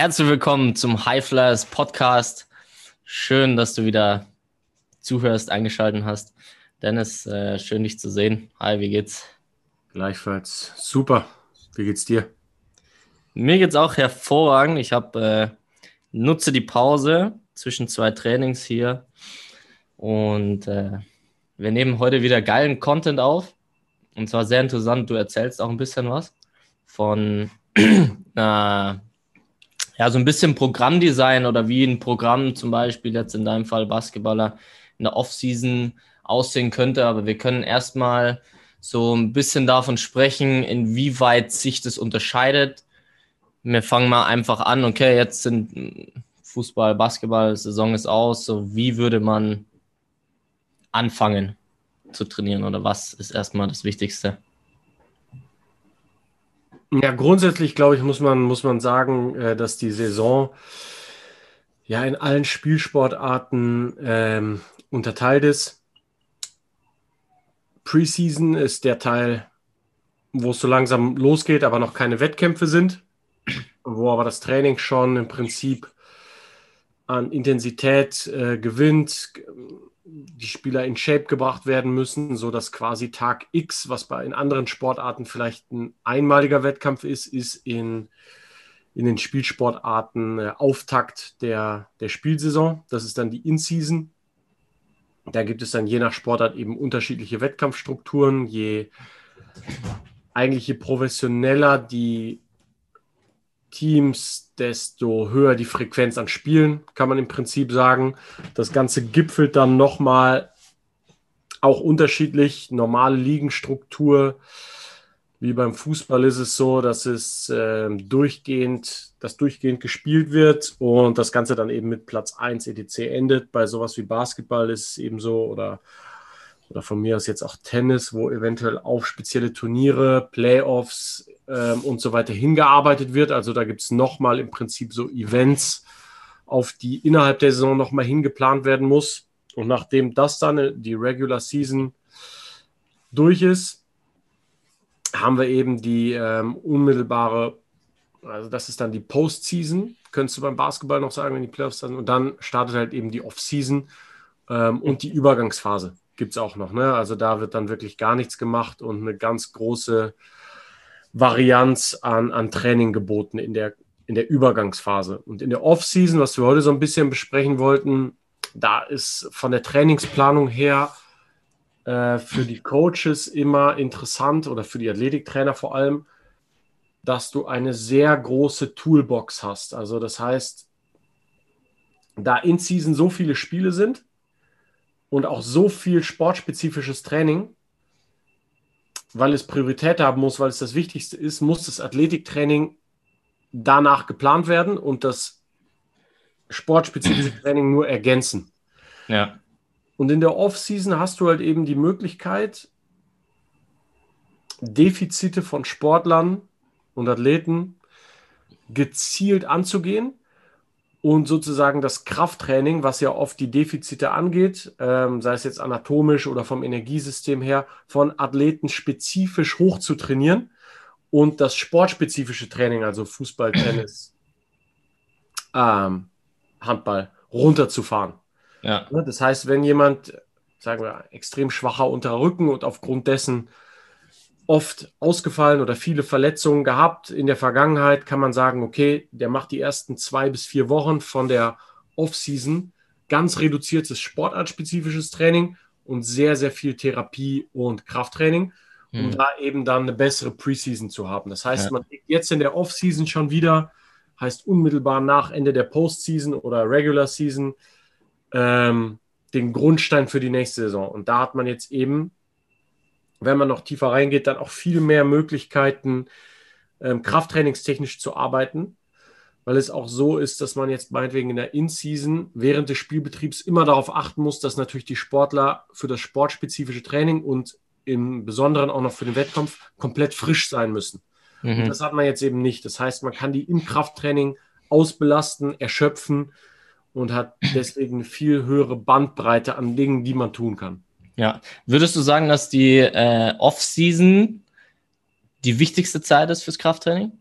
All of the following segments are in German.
Herzlich willkommen zum High Flyers Podcast. Schön, dass du wieder zuhörst, eingeschaltet hast. Dennis, äh, schön dich zu sehen. Hi, wie geht's? Gleichfalls. Super. Wie geht's dir? Mir geht's auch hervorragend. Ich habe äh, nutze die Pause zwischen zwei Trainings hier und äh, wir nehmen heute wieder geilen Content auf. Und zwar sehr interessant. Du erzählst auch ein bisschen was von äh, ja, so ein bisschen Programmdesign oder wie ein Programm zum Beispiel jetzt in deinem Fall Basketballer in der Offseason aussehen könnte. Aber wir können erstmal so ein bisschen davon sprechen, inwieweit sich das unterscheidet. Wir fangen mal einfach an, okay, jetzt sind Fußball, Basketball, Saison ist aus. So, wie würde man anfangen zu trainieren oder was ist erstmal das Wichtigste? Ja, grundsätzlich glaube ich, muss man, muss man sagen, äh, dass die Saison ja in allen Spielsportarten ähm, unterteilt ist. Preseason ist der Teil, wo es so langsam losgeht, aber noch keine Wettkämpfe sind, wo aber das Training schon im Prinzip an Intensität äh, gewinnt, die Spieler in Shape gebracht werden müssen, so dass quasi Tag X, was bei in anderen Sportarten vielleicht ein einmaliger Wettkampf ist, ist in, in den Spielsportarten äh, Auftakt der, der Spielsaison. Das ist dann die In-Season. Da gibt es dann je nach Sportart eben unterschiedliche Wettkampfstrukturen. Je eigentlich je professioneller die Teams, desto höher die Frequenz an Spielen, kann man im Prinzip sagen. Das Ganze gipfelt dann nochmal auch unterschiedlich. Normale Ligenstruktur, wie beim Fußball ist es so, dass es äh, durchgehend, dass durchgehend gespielt wird und das Ganze dann eben mit Platz 1 etc. endet. Bei sowas wie Basketball ist es eben so oder oder von mir aus jetzt auch Tennis, wo eventuell auf spezielle Turniere, Playoffs ähm, und so weiter hingearbeitet wird. Also da gibt es nochmal im Prinzip so Events, auf die innerhalb der Saison nochmal hingeplant werden muss. Und nachdem das dann äh, die Regular Season durch ist, haben wir eben die ähm, unmittelbare, also das ist dann die Postseason, könntest du beim Basketball noch sagen, wenn die Playoffs dann, und dann startet halt eben die Offseason ähm, und die Übergangsphase gibt es auch noch. Ne? Also da wird dann wirklich gar nichts gemacht und eine ganz große Varianz an, an Training geboten in der, in der Übergangsphase. Und in der Off-Season, was wir heute so ein bisschen besprechen wollten, da ist von der Trainingsplanung her äh, für die Coaches immer interessant oder für die Athletiktrainer vor allem, dass du eine sehr große Toolbox hast. Also das heißt, da in Season so viele Spiele sind, und auch so viel sportspezifisches Training, weil es Priorität haben muss, weil es das Wichtigste ist, muss das Athletiktraining danach geplant werden und das sportspezifische Training nur ergänzen. Ja. Und in der Off-Season hast du halt eben die Möglichkeit, Defizite von Sportlern und Athleten gezielt anzugehen und sozusagen das Krafttraining, was ja oft die Defizite angeht, ähm, sei es jetzt anatomisch oder vom Energiesystem her, von Athleten spezifisch hoch zu trainieren und das sportspezifische Training, also Fußball, Tennis, ähm, Handball, runterzufahren. Ja. Ne, das heißt, wenn jemand, sagen wir, extrem schwacher unterer Rücken und aufgrund dessen oft ausgefallen oder viele Verletzungen gehabt. In der Vergangenheit kann man sagen, okay, der macht die ersten zwei bis vier Wochen von der Off-Season ganz reduziertes sportartspezifisches Training und sehr, sehr viel Therapie und Krafttraining, um mhm. da eben dann eine bessere Preseason zu haben. Das heißt, ja. man liegt jetzt in der Off-Season schon wieder, heißt unmittelbar nach Ende der Postseason oder Regular Season, ähm, den Grundstein für die nächste Saison. Und da hat man jetzt eben wenn man noch tiefer reingeht, dann auch viel mehr Möglichkeiten, ähm, krafttrainingstechnisch zu arbeiten, weil es auch so ist, dass man jetzt meinetwegen in der In-Season während des Spielbetriebs immer darauf achten muss, dass natürlich die Sportler für das sportspezifische Training und im Besonderen auch noch für den Wettkampf komplett frisch sein müssen. Mhm. das hat man jetzt eben nicht. Das heißt, man kann die im Krafttraining ausbelasten, erschöpfen und hat deswegen eine viel höhere Bandbreite an Dingen, die man tun kann. Ja. Würdest du sagen, dass die äh, Off-Season die wichtigste Zeit ist fürs Krafttraining?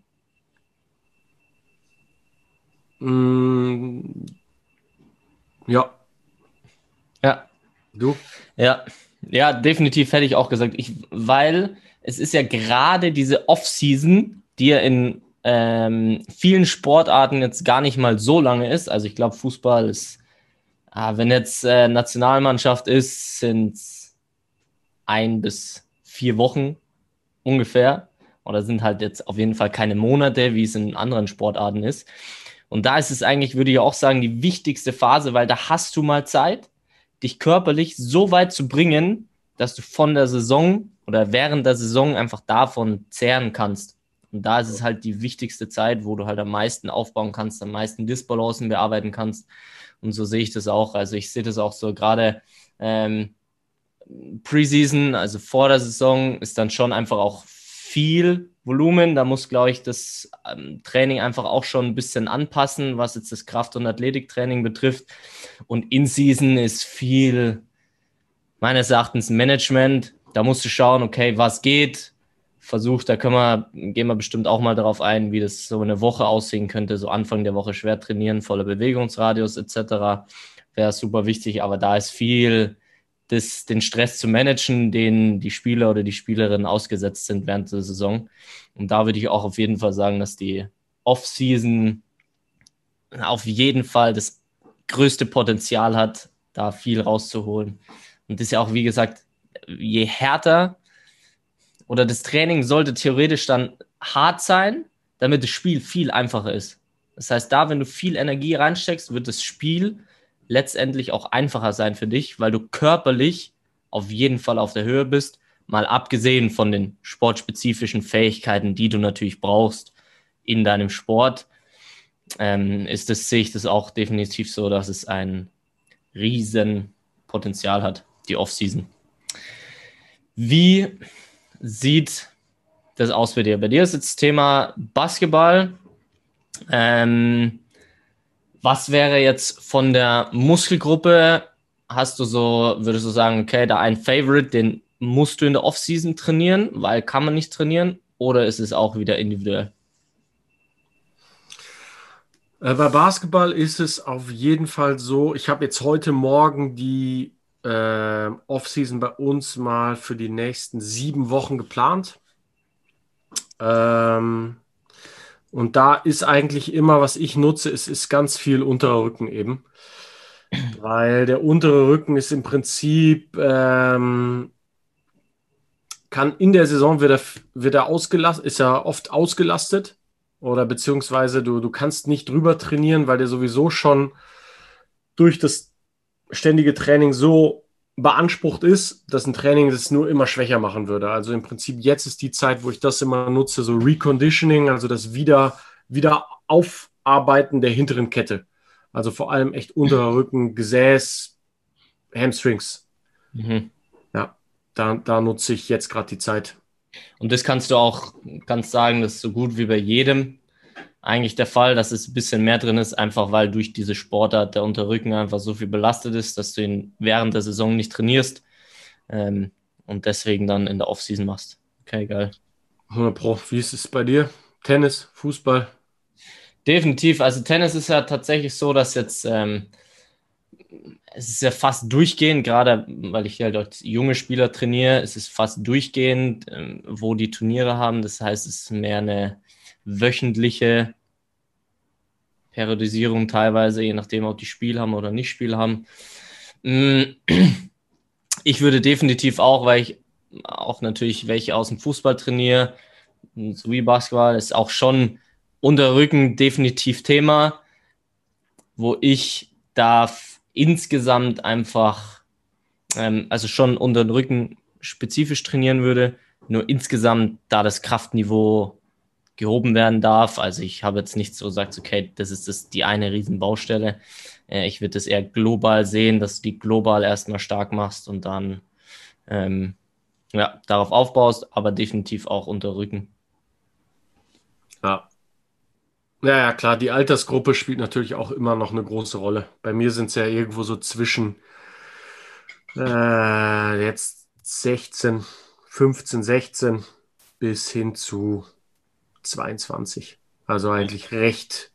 Mm, ja. Ja. Du? Ja. Ja, definitiv hätte ich auch gesagt. Ich, weil es ist ja gerade diese Off-Season, die ja in ähm, vielen Sportarten jetzt gar nicht mal so lange ist. Also ich glaube, Fußball ist, ah, wenn jetzt äh, Nationalmannschaft ist, sind es ein bis vier Wochen ungefähr. Oder sind halt jetzt auf jeden Fall keine Monate, wie es in anderen Sportarten ist. Und da ist es eigentlich, würde ich auch sagen, die wichtigste Phase, weil da hast du mal Zeit, dich körperlich so weit zu bringen, dass du von der Saison oder während der Saison einfach davon zehren kannst. Und da ist es halt die wichtigste Zeit, wo du halt am meisten aufbauen kannst, am meisten Disbalancen bearbeiten kannst. Und so sehe ich das auch. Also ich sehe das auch so gerade ähm, Preseason, also vor der Saison, ist dann schon einfach auch viel Volumen. Da muss, glaube ich, das ähm, Training einfach auch schon ein bisschen anpassen, was jetzt das Kraft- und Athletiktraining betrifft. Und In-Season ist viel, meines Erachtens, Management. Da musst du schauen, okay, was geht. Versucht, da können wir, gehen wir bestimmt auch mal darauf ein, wie das so eine Woche aussehen könnte. So Anfang der Woche schwer trainieren, voller Bewegungsradius etc. Wäre super wichtig, aber da ist viel das, den Stress zu managen, den die Spieler oder die Spielerinnen ausgesetzt sind während der Saison. Und da würde ich auch auf jeden Fall sagen, dass die Off-Season auf jeden Fall das größte Potenzial hat, da viel rauszuholen. Und das ist ja auch, wie gesagt, je härter oder das Training sollte theoretisch dann hart sein, damit das Spiel viel einfacher ist. Das heißt, da, wenn du viel Energie reinsteckst, wird das Spiel letztendlich auch einfacher sein für dich, weil du körperlich auf jeden Fall auf der Höhe bist, mal abgesehen von den sportspezifischen Fähigkeiten, die du natürlich brauchst in deinem Sport, ähm, ist das, sehe ich das auch definitiv so, dass es ein riesen Potenzial hat, die Offseason. Wie sieht das aus bei dir? Bei dir ist jetzt das Thema Basketball. Ähm, was wäre jetzt von der Muskelgruppe? Hast du so, würdest du sagen, okay, da ein Favorite, den musst du in der Offseason trainieren, weil kann man nicht trainieren? Oder ist es auch wieder individuell? Äh, bei Basketball ist es auf jeden Fall so, ich habe jetzt heute Morgen die äh, Offseason bei uns mal für die nächsten sieben Wochen geplant. Ähm, und da ist eigentlich immer, was ich nutze, es ist ganz viel unterer Rücken eben. Weil der untere Rücken ist im Prinzip, ähm, kann in der Saison wird er, wird er ausgelastet, ist er oft ausgelastet. Oder beziehungsweise du, du kannst nicht drüber trainieren, weil der sowieso schon durch das ständige Training so beansprucht ist, dass ein Training das nur immer schwächer machen würde. Also im Prinzip jetzt ist die Zeit, wo ich das immer nutze, so Reconditioning, also das wieder, wieder Aufarbeiten der hinteren Kette. Also vor allem echt unterer Rücken, Gesäß, Hamstrings. Mhm. Ja, da, da nutze ich jetzt gerade die Zeit. Und das kannst du auch ganz sagen, das ist so gut wie bei jedem eigentlich der Fall, dass es ein bisschen mehr drin ist, einfach weil durch diese Sportart der Unterrücken einfach so viel belastet ist, dass du ihn während der Saison nicht trainierst ähm, und deswegen dann in der Offseason machst. Okay, geil. 100 Pro. Wie ist es bei dir? Tennis, Fußball? Definitiv. Also Tennis ist ja tatsächlich so, dass jetzt ähm, es ist ja fast durchgehend, gerade weil ich halt als junge Spieler trainiere, es ist fast durchgehend, ähm, wo die Turniere haben. Das heißt, es ist mehr eine wöchentliche Periodisierung teilweise, je nachdem, ob die Spiel haben oder nicht Spiel haben. Mm, ich würde definitiv auch, weil ich auch natürlich welche aus dem Fußball trainiere, so wie Basketball, ist auch schon unter Rücken definitiv Thema, wo ich da insgesamt einfach, ähm, also schon unter Rücken spezifisch trainieren würde, nur insgesamt da das Kraftniveau gehoben werden darf. Also ich habe jetzt nicht so gesagt, okay, das ist das, die eine Riesenbaustelle. Äh, ich würde das eher global sehen, dass du die global erstmal stark machst und dann ähm, ja, darauf aufbaust, aber definitiv auch unter Rücken. Ja. Ja, ja, klar, die Altersgruppe spielt natürlich auch immer noch eine große Rolle. Bei mir sind es ja irgendwo so zwischen äh, jetzt 16, 15, 16 bis hin zu 22. Also eigentlich recht,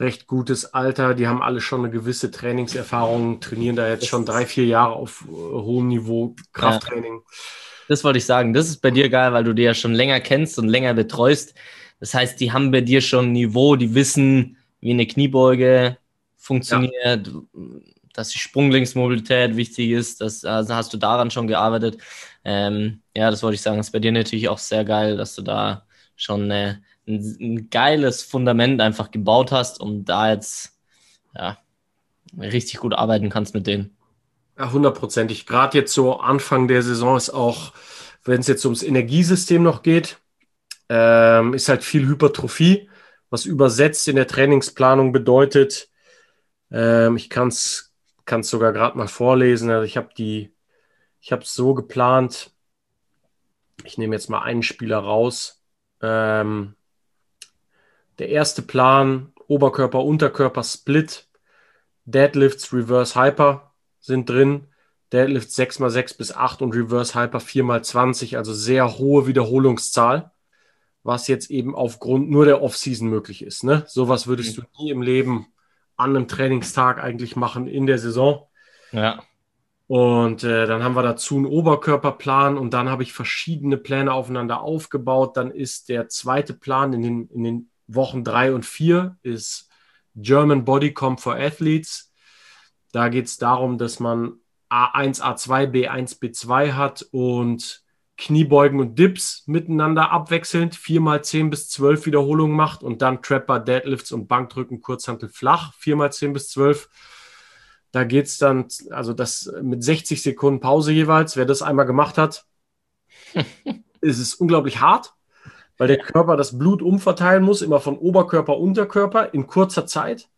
recht gutes Alter. Die haben alle schon eine gewisse Trainingserfahrung, trainieren da jetzt schon drei, vier Jahre auf äh, hohem Niveau Krafttraining. Ja. Das wollte ich sagen. Das ist bei dir geil, weil du die ja schon länger kennst und länger betreust. Das heißt, die haben bei dir schon ein Niveau, die wissen, wie eine Kniebeuge funktioniert, ja. dass die Sprunglinksmobilität wichtig ist. Das, also hast du daran schon gearbeitet. Ähm, ja, das wollte ich sagen. Das ist bei dir natürlich auch sehr geil, dass du da schon äh, ein, ein, geiles Fundament einfach gebaut hast und da jetzt ja, richtig gut arbeiten kannst mit denen. Ja, hundertprozentig. Gerade jetzt so Anfang der Saison ist auch, wenn es jetzt ums Energiesystem noch geht, ähm, ist halt viel Hypertrophie, was übersetzt in der Trainingsplanung bedeutet, ähm, ich kann es sogar gerade mal vorlesen. Also ich habe die, ich habe es so geplant. Ich nehme jetzt mal einen Spieler raus. Ähm, der erste Plan, Oberkörper, Unterkörper, Split, Deadlifts, Reverse Hyper sind drin. Deadlifts 6x6 bis 8 und Reverse Hyper 4x20, also sehr hohe Wiederholungszahl was jetzt eben aufgrund nur der Offseason möglich ist. Ne? Sowas würdest mhm. du nie im Leben an einem Trainingstag eigentlich machen in der Saison. Ja. Und äh, dann haben wir dazu einen Oberkörperplan und dann habe ich verschiedene Pläne aufeinander aufgebaut. Dann ist der zweite Plan in den, in den Wochen drei und vier ist German Body for Athletes. Da geht es darum, dass man A1, A2, B1, B2 hat und Kniebeugen und Dips miteinander abwechselnd, viermal zehn bis zwölf Wiederholungen macht und dann Trapper, Deadlifts und Bankdrücken, Kurzhantel flach, viermal zehn bis zwölf. Da geht es dann, also das mit 60 Sekunden Pause jeweils, wer das einmal gemacht hat, ist es unglaublich hart, weil der Körper das Blut umverteilen muss, immer von Oberkörper, Unterkörper in kurzer Zeit,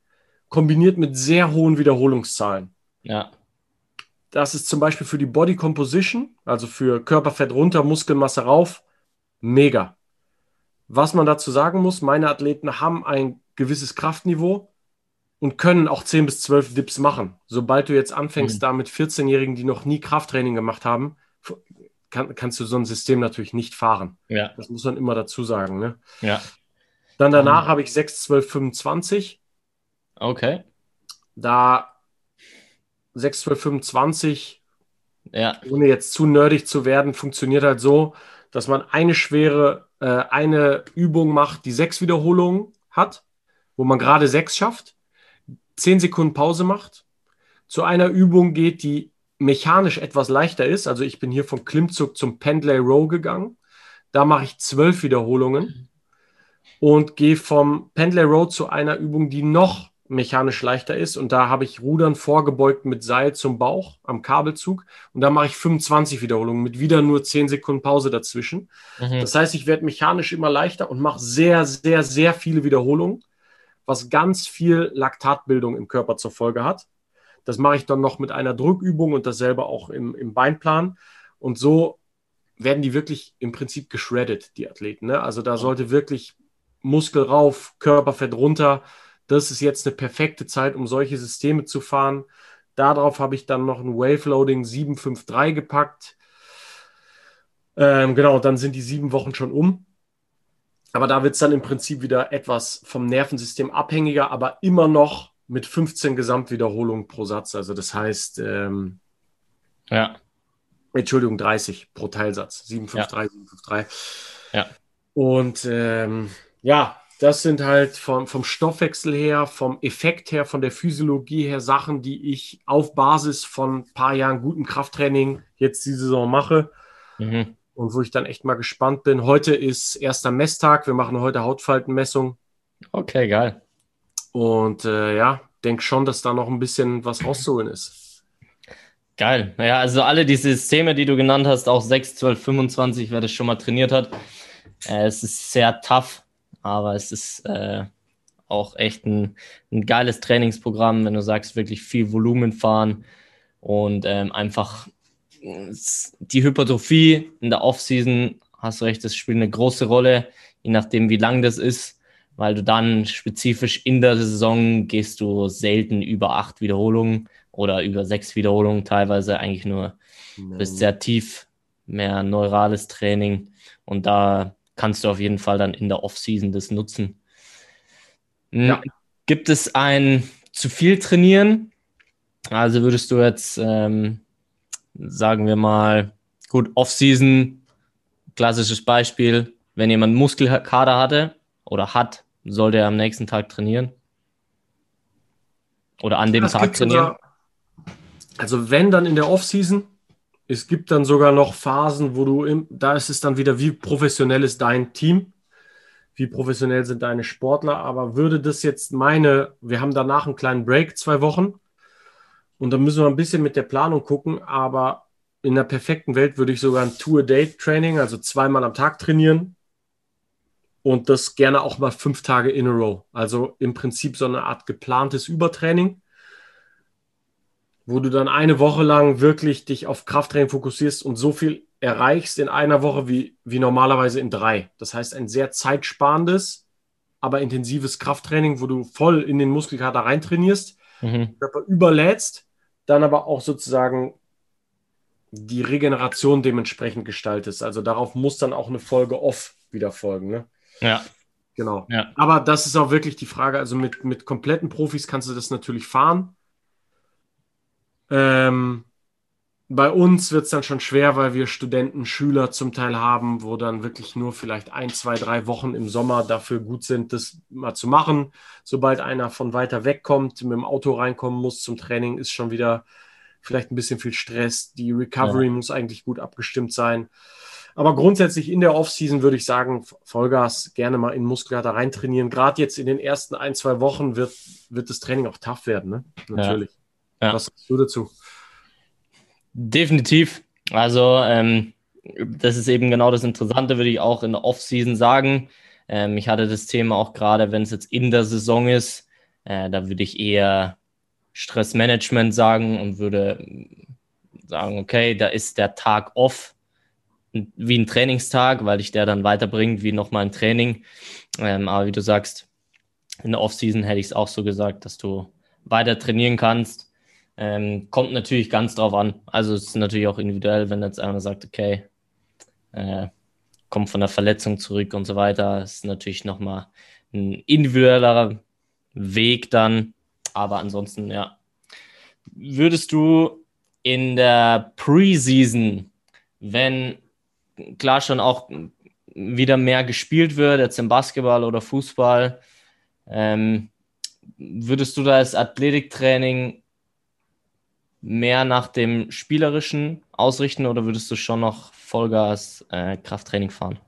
kombiniert mit sehr hohen Wiederholungszahlen. Ja. Das ist zum Beispiel für die Body Composition, also für Körperfett runter, Muskelmasse rauf, mega. Was man dazu sagen muss, meine Athleten haben ein gewisses Kraftniveau und können auch 10 bis 12 Dips machen. Sobald du jetzt anfängst, mhm. da mit 14-Jährigen, die noch nie Krafttraining gemacht haben, kann, kannst du so ein System natürlich nicht fahren. Ja. Das muss man immer dazu sagen. Ne? Ja. Dann danach mhm. habe ich 6, 12, 25. Okay. Da 6, 12, 25, ja. ohne jetzt zu nerdig zu werden, funktioniert halt so, dass man eine schwere, äh, eine Übung macht, die sechs Wiederholungen hat, wo man gerade sechs schafft, zehn Sekunden Pause macht, zu einer Übung geht, die mechanisch etwas leichter ist. Also ich bin hier vom Klimmzug zum Pendlay Row gegangen. Da mache ich zwölf Wiederholungen und gehe vom Pendlay Row zu einer Übung, die noch mechanisch leichter ist. Und da habe ich Rudern vorgebeugt mit Seil zum Bauch am Kabelzug. Und da mache ich 25 Wiederholungen mit wieder nur 10 Sekunden Pause dazwischen. Mhm. Das heißt, ich werde mechanisch immer leichter und mache sehr, sehr, sehr viele Wiederholungen, was ganz viel Laktatbildung im Körper zur Folge hat. Das mache ich dann noch mit einer Drückübung und dasselbe auch im, im Beinplan. Und so werden die wirklich im Prinzip geschreddet, die Athleten. Ne? Also da sollte wirklich Muskel rauf, Körperfett runter das ist jetzt eine perfekte Zeit, um solche Systeme zu fahren. Darauf habe ich dann noch ein Wave Loading 753 gepackt. Ähm, genau, dann sind die sieben Wochen schon um. Aber da wird es dann im Prinzip wieder etwas vom Nervensystem abhängiger, aber immer noch mit 15 Gesamtwiederholungen pro Satz. Also das heißt, ähm, ja. Entschuldigung, 30 pro Teilsatz. 753, ja. 753. Ja. Und ähm, ja, das sind halt vom, vom Stoffwechsel her, vom Effekt her, von der Physiologie her Sachen, die ich auf Basis von ein paar Jahren gutem Krafttraining jetzt diese Saison mache. Mhm. Und wo ich dann echt mal gespannt bin. Heute ist erster Messtag. Wir machen heute Hautfaltenmessung. Okay, geil. Und äh, ja, denke schon, dass da noch ein bisschen was rauszuholen ist. Geil. Naja, also alle diese Systeme, die du genannt hast, auch 6, 12, 25, wer das schon mal trainiert hat, äh, es ist sehr tough aber es ist äh, auch echt ein, ein geiles Trainingsprogramm, wenn du sagst, wirklich viel Volumen fahren und ähm, einfach die Hypertrophie in der Offseason, hast du recht, das spielt eine große Rolle, je nachdem, wie lang das ist, weil du dann spezifisch in der Saison gehst du selten über acht Wiederholungen oder über sechs Wiederholungen, teilweise eigentlich nur, bist sehr tief, mehr neurales Training und da kannst du auf jeden Fall dann in der Offseason das nutzen. Hm, ja. Gibt es ein zu viel Trainieren? Also würdest du jetzt, ähm, sagen wir mal, gut, Off-Season, klassisches Beispiel, wenn jemand Muskelkader hatte oder hat, sollte er am nächsten Tag trainieren? Oder an dem Das Tag trainieren? sogar- Also wenn dann in der Offseason, es gibt dann sogar noch Phasen, wo du, im, da ist es dann wieder, wie professionell ist dein Team, wie professionell sind deine Sportler, aber würde das jetzt meine, wir haben danach einen kleinen Break, zwei Wochen, und dann müssen wir ein bisschen mit der Planung gucken, aber in der perfekten Welt würde ich sogar ein Two-A-Day-Training, also zweimal am Tag trainieren und das gerne auch mal fünf Tage in a row. Also im Prinzip so eine Art geplantes Übertraining wo du dann eine Woche lang wirklich dich auf Krafttraining fokussierst und so viel erreichst in einer Woche wie, wie normalerweise in drei. Das heißt, ein sehr zeitsparendes, aber intensives Krafttraining, wo du voll in den Muskelkater reintrainierst, Mhm. Körper überlädst, dann aber auch sozusagen die Regeneration dementsprechend gestaltest. Also darauf muss dann auch eine Folge off wieder folgen. Ne? Ja, Genau. Ja. Aber das ist auch wirklich die Frage. Also mit, mit kompletten Profis kannst du das natürlich fahren. Ähm, bei uns wird es dann schon schwer, weil wir Studenten, Schüler zum Teil haben, wo dann wirklich nur vielleicht ein, zwei, drei Wochen im Sommer dafür gut sind, das mal zu machen. Sobald einer von weiter weg kommt, mit dem Auto reinkommen muss zum Training, ist schon wieder vielleicht ein bisschen viel Stress. Die Recovery muss eigentlich gut abgestimmt sein. Aber grundsätzlich in der Offseason würde ich sagen, Vollgas gerne mal in Muskelkater reintrainieren. Gerade jetzt in den ersten ein, zwei Wochen wird, wird das Training auch tough werden, ne? Natürlich. Ja. Was sagst du dazu? Definitiv. Also, ähm, das ist eben genau das Interessante, würde ich auch in der Off-Season sagen. Ähm, ich hatte das Thema auch gerade, wenn es jetzt in der Saison ist, äh, da würde ich eher Stressmanagement sagen und würde sagen, okay, da ist der Tag off wie ein Trainingstag, weil dich der dann weiterbringt wie nochmal ein Training. Ähm, aber wie du sagst, in der Off-Season hätte ich es auch so gesagt, dass du weiter trainieren kannst. Ähm, kommt natürlich ganz drauf an. Also es ist natürlich auch individuell, wenn jetzt einer sagt, okay, äh, kommt von der Verletzung zurück und so weiter, ist natürlich nochmal ein individuellerer Weg dann. Aber ansonsten, ja. Würdest du in der Preseason, wenn klar schon auch wieder mehr gespielt wird, jetzt im Basketball oder Fußball, ähm, würdest du das Athletiktraining mehr nach dem Spielerischen ausrichten oder würdest du schon noch Vollgas äh, Krafttraining fahren?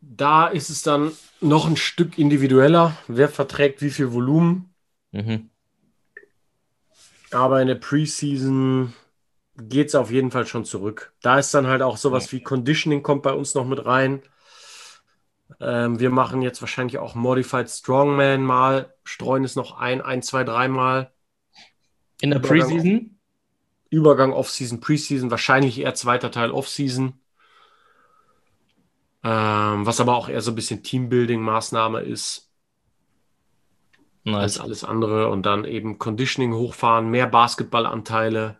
Da ist es dann noch ein Stück individueller. Wer verträgt wie viel Volumen? Mhm. Aber in der Preseason geht es auf jeden Fall schon zurück. Da ist dann halt auch sowas wie Conditioning kommt bei uns noch mit rein. Ähm, wir machen jetzt wahrscheinlich auch Modified Strongman mal, streuen es noch ein, ein, zwei, dreimal. In der Preseason? Übergang Off-Season, Preseason, wahrscheinlich eher zweiter Teil Off-Season. Ähm, was aber auch eher so ein bisschen Teambuilding-Maßnahme ist als Nice. alles andere. Und dann eben Conditioning hochfahren, mehr Basketballanteile.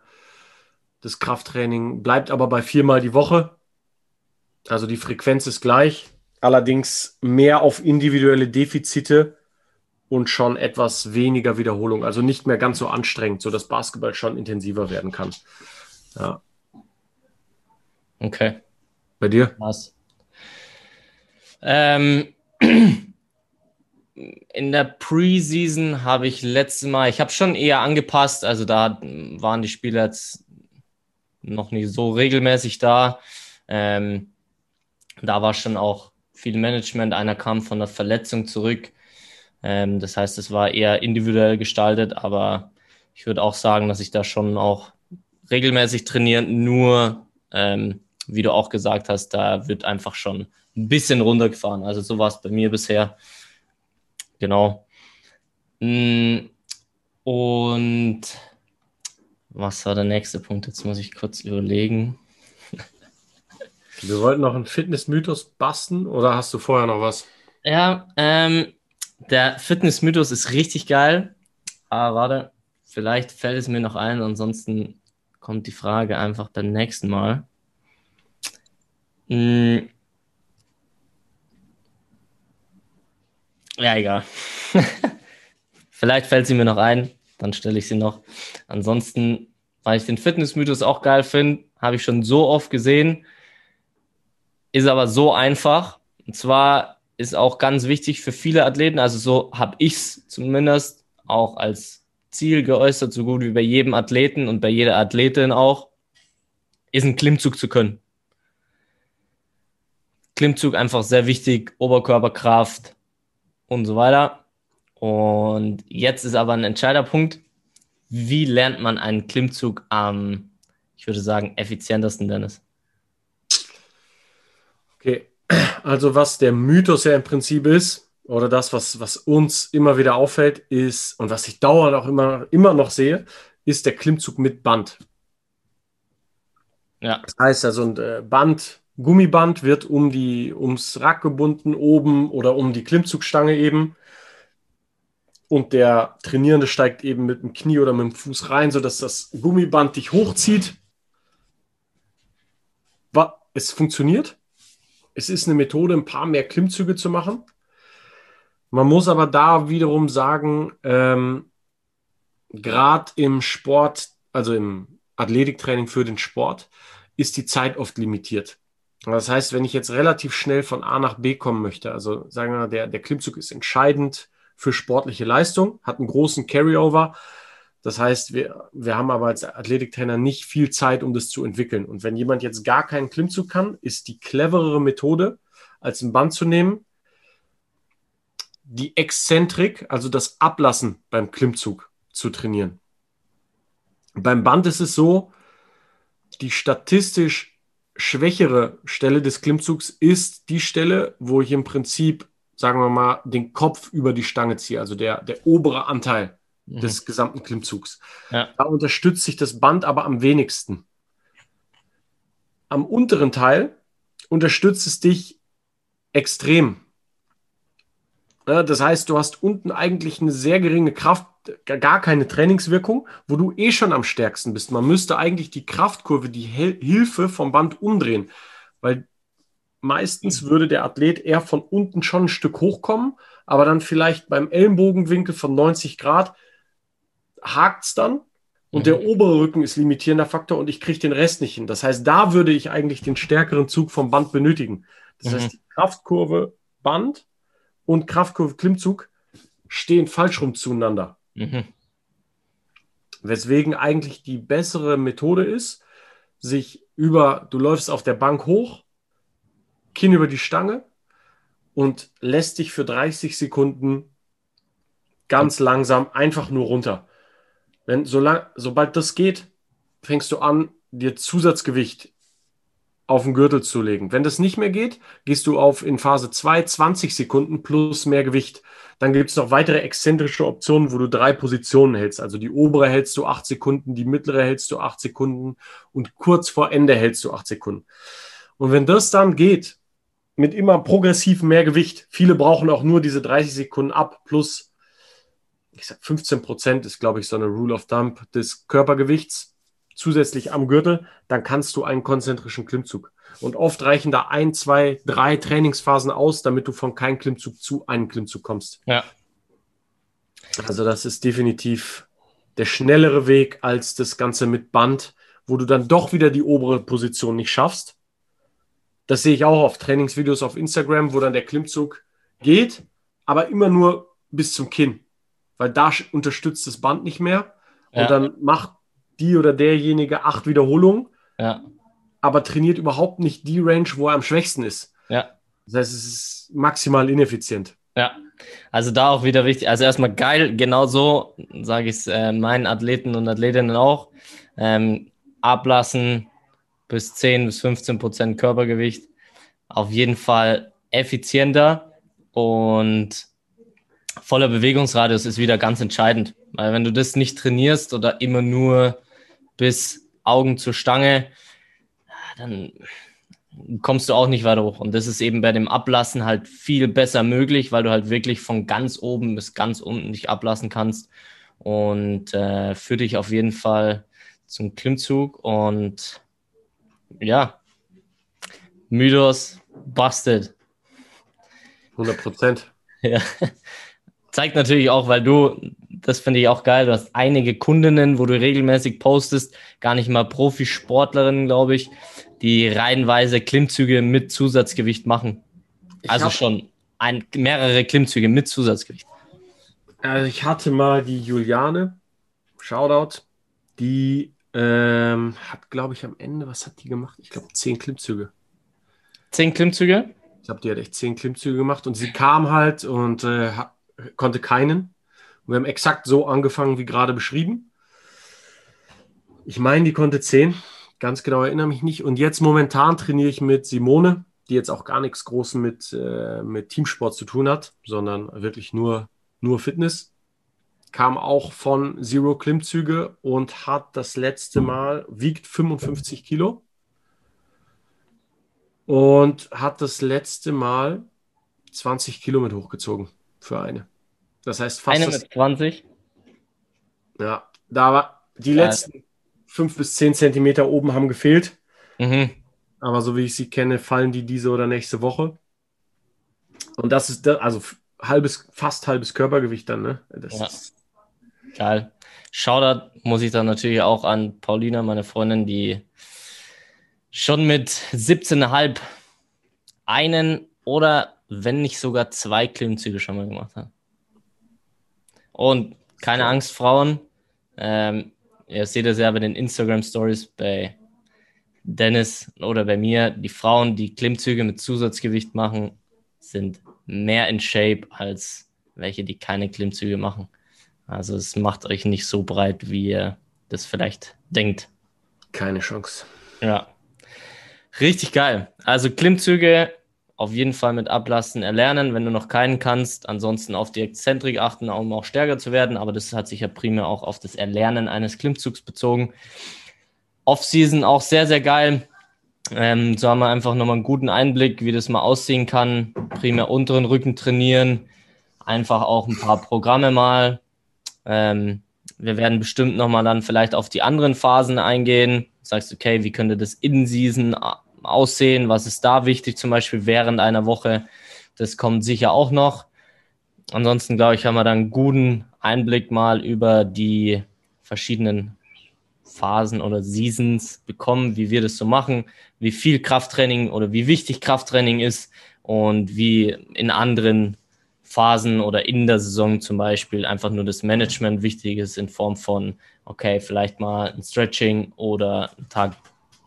Das Krafttraining bleibt aber bei viermal die Woche. Also die Frequenz ist gleich. Allerdings mehr auf individuelle Defizite und schon etwas weniger Wiederholung. Also nicht mehr ganz so anstrengend, sodass Basketball schon intensiver werden kann. Ja. Okay. Bei dir? Nice. Ähm, in der Preseason habe ich letztes Mal, ich habe schon eher angepasst, also da waren die Spieler jetzt noch nicht so regelmäßig da. Ähm, da war schon auch viel Management. Einer kam von der Verletzung zurück. Ähm, das heißt, es war eher individuell gestaltet, aber ich würde auch sagen, dass ich da schon auch regelmäßig trainiere. Nur, ähm, wie du auch gesagt hast, da wird einfach schon ein bisschen runtergefahren. Also so war es bei mir bisher. Genau. Mm, Und was war der nächste Punkt? Jetzt muss ich kurz überlegen. Wir wollten noch einen Fitnessmythos basteln oder hast du vorher noch was? Ja, ähm, der Fitnessmythos ist richtig geil. Aber warte, vielleicht fällt es mir noch ein, ansonsten kommt die Frage einfach beim nächsten Mal. Mm. Ja, egal. Vielleicht fällt sie mir noch ein, dann stelle ich sie noch. Ansonsten, weil ich den Fitnessmythos auch geil finde, habe ich schon so oft gesehen, ist aber so einfach. Und zwar ist auch ganz wichtig für viele Athleten, also so habe ich es zumindest auch als Ziel geäußert, so gut wie bei jedem Athleten und bei jeder Athletin auch, ist ein Klimmzug zu können. Klimmzug einfach sehr wichtig, Oberkörperkraft und so weiter. Und jetzt ist aber ein entscheidender Punkt. Wie lernt man einen Klimmzug am, ich würde sagen, effizientesten, Dennis? Okay, also was der Mythos ja im Prinzip ist, oder das, was, was uns immer wieder auffällt, ist, und was ich dauernd auch immer, immer noch sehe, ist der Klimmzug mit Band. Ja. Das heißt also, ein äh, Band, Gummiband wird um die, ums Rack gebunden oben oder um die Klimmzugstange eben und der Trainierende steigt eben mit dem Knie oder mit dem Fuß rein, sodass das Gummiband dich hochzieht. Es funktioniert. Es ist eine Methode, ein paar mehr Klimmzüge zu machen. Man muss aber da wiederum sagen, ähm, gerade im Sport, also im Athletiktraining für den Sport, ist die Zeit oft limitiert. Das heißt, wenn ich jetzt relativ schnell von A nach B kommen möchte, also sagen wir mal, der, der Klimmzug ist entscheidend für sportliche Leistung, hat einen großen Carryover. Das heißt, wir, wir haben aber als Athletiktrainer nicht viel Zeit, um das zu entwickeln. Und wenn jemand jetzt gar keinen Klimmzug kann, ist die cleverere Methode, als ein Band zu nehmen, die Exzentrik, also das Ablassen beim Klimmzug zu trainieren. Beim Band ist es so, die statistisch schwächere Stelle des Klimmzugs ist die Stelle, wo ich im Prinzip sagen wir mal, den Kopf über die Stange ziehe, also der, der obere Anteil mhm. des gesamten Klimmzugs. Ja. Da unterstützt sich das Band aber am wenigsten. Am unteren Teil unterstützt es dich extrem. Ja, das heißt, du hast unten eigentlich eine sehr geringe Kraft, gar keine Trainingswirkung, wo du eh schon am stärksten bist. Man müsste eigentlich die Kraftkurve, die Hilfe vom Band umdrehen, weil meistens würde der Athlet eher von unten schon ein Stück hochkommen, aber dann vielleicht beim Ellenbogenwinkel von 90 Grad hakt es dann und mhm. der obere Rücken ist limitierender Faktor und ich kriege den Rest nicht hin. Das heißt, da würde ich eigentlich den stärkeren Zug vom Band benötigen. Das mhm. heißt, die Kraftkurve Band und Kraftkurve Klimmzug stehen falsch rum zueinander. Mhm. Weswegen eigentlich die bessere Methode ist, sich über, du läufst auf der Bank hoch, Kinn über die Stange und lässt dich für 30 Sekunden ganz langsam einfach nur runter. Wenn, solang, sobald das geht, fängst du an, dir Zusatzgewicht auf den Gürtel zu legen. Wenn das nicht mehr geht, gehst du auf in Phase 2 20 Sekunden plus mehr Gewicht. Dann gibt es noch weitere exzentrische Optionen, wo du drei Positionen hältst. Also die obere hältst du 8 Sekunden, die mittlere hältst du 8 Sekunden und kurz vor Ende hältst du 8 Sekunden. Und wenn das dann geht, mit immer progressiv mehr Gewicht. Viele brauchen auch nur diese 30 Sekunden ab plus, ich sag 15 Prozent ist, glaube ich, so eine Rule of Thumb des Körpergewichts zusätzlich am Gürtel. Dann kannst du einen konzentrischen Klimmzug. Und oft reichen da ein, zwei, drei Trainingsphasen aus, damit du von keinem Klimmzug zu einem Klimmzug kommst. Ja. Also das ist definitiv der schnellere Weg als das Ganze mit Band, wo du dann doch wieder die obere Position nicht schaffst das sehe ich auch auf Trainingsvideos auf Instagram, wo dann der Klimmzug geht, aber immer nur bis zum Kinn, weil da unterstützt das Band nicht mehr. Ja. Und dann macht die oder derjenige acht Wiederholungen, ja. aber trainiert überhaupt nicht die Range, wo er am schwächsten ist. Ja. Das heißt, es ist maximal ineffizient. Ja, also da auch wieder wichtig. Also erstmal geil, genau so sage ich es äh, meinen Athleten und Athletinnen auch. Ähm, ablassen, bis 10 bis 15 Prozent Körpergewicht. Auf jeden Fall effizienter und voller Bewegungsradius ist wieder ganz entscheidend. Weil wenn du das nicht trainierst oder immer nur bis Augen zur Stange, dann kommst du auch nicht weiter hoch. Und das ist eben bei dem Ablassen halt viel besser möglich, weil du halt wirklich von ganz oben bis ganz unten dich ablassen kannst. Und äh, für dich auf jeden Fall zum Klimmzug. Und ja, Mythos busted. 100 Prozent. Ja. Zeigt natürlich auch, weil du, das finde ich auch geil, du hast einige Kundinnen, wo du regelmäßig postest, gar nicht mal Profisportlerinnen, glaube ich, die reihenweise Klimmzüge mit Zusatzgewicht machen. Ich also schon ein, mehrere Klimmzüge mit Zusatzgewicht. Also ich hatte mal die Juliane, Shoutout, die ähm, hat, glaube ich, am Ende, was hat die gemacht? Ich glaube, zehn Klimmzüge. Zehn Klimmzüge? Ich glaube, die hat echt zehn Klimmzüge gemacht und sie kam halt und äh, konnte keinen. Und wir haben exakt so angefangen, wie gerade beschrieben. Ich meine, die konnte zehn. Ganz genau erinnere mich nicht. Und jetzt momentan trainiere ich mit Simone, die jetzt auch gar nichts Großes mit, äh, mit Teamsport zu tun hat, sondern wirklich nur, nur Fitness. Kam auch von Zero Klimmzüge und hat das letzte Mal, wiegt 55 Kilo und hat das letzte Mal 20 Kilo mit hochgezogen für eine. Das heißt fast. Eine mit 20? Ja, da war die ja. letzten 5 bis 10 Zentimeter oben haben gefehlt. Mhm. Aber so wie ich sie kenne, fallen die diese oder nächste Woche. Und das ist, also halbes, fast halbes Körpergewicht dann, ne? Das ja. ist Geil. Shoutout muss ich dann natürlich auch an Paulina, meine Freundin, die schon mit 17,5 einen oder wenn nicht sogar zwei Klimmzüge schon mal gemacht hat. Und keine Angst, Frauen. Ähm, ihr seht es ja bei den Instagram Stories bei Dennis oder bei mir. Die Frauen, die Klimmzüge mit Zusatzgewicht machen, sind mehr in Shape als welche, die keine Klimmzüge machen. Also es macht euch nicht so breit, wie ihr das vielleicht denkt. Keine Chance. Ja. Richtig geil. Also Klimmzüge auf jeden Fall mit Ablassen erlernen, wenn du noch keinen kannst. Ansonsten auf die Exzentrik achten, um auch stärker zu werden. Aber das hat sich ja primär auch auf das Erlernen eines Klimmzugs bezogen. Off-Season auch sehr, sehr geil. Ähm, so haben wir einfach nochmal einen guten Einblick, wie das mal aussehen kann. Primär unteren Rücken trainieren. Einfach auch ein paar Programme mal. Ähm, wir werden bestimmt nochmal dann vielleicht auf die anderen Phasen eingehen. Sagst, okay, wie könnte das In-Season aussehen? Was ist da wichtig, zum Beispiel während einer Woche? Das kommt sicher auch noch. Ansonsten, glaube ich, haben wir dann einen guten Einblick mal über die verschiedenen Phasen oder Seasons bekommen, wie wir das so machen, wie viel Krafttraining oder wie wichtig Krafttraining ist und wie in anderen Phasen oder in der Saison zum Beispiel einfach nur das Management wichtig ist in Form von, okay, vielleicht mal ein Stretching oder ein Tag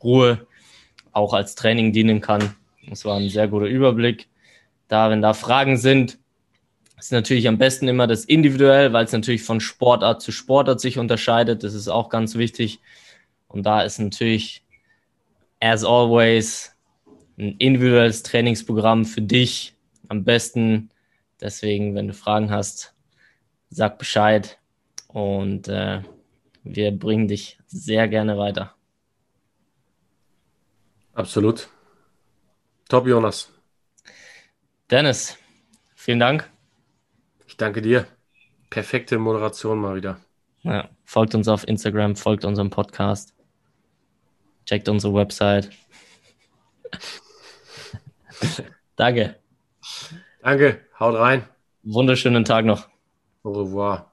Ruhe auch als Training dienen kann. Das war ein sehr guter Überblick. Da, wenn da Fragen sind, ist natürlich am besten immer das individuell, weil es natürlich von Sportart zu Sportart sich unterscheidet. Das ist auch ganz wichtig. Und da ist natürlich, as always, ein individuelles Trainingsprogramm für dich am besten. Deswegen, wenn du Fragen hast, sag Bescheid und äh, wir bringen dich sehr gerne weiter. Absolut. Top, Jonas. Dennis, vielen Dank. Ich danke dir. Perfekte Moderation mal wieder. Ja, folgt uns auf Instagram, folgt unserem Podcast, checkt unsere Website. Danke. Danke, haut rein. Wunderschönen Tag noch. Au revoir.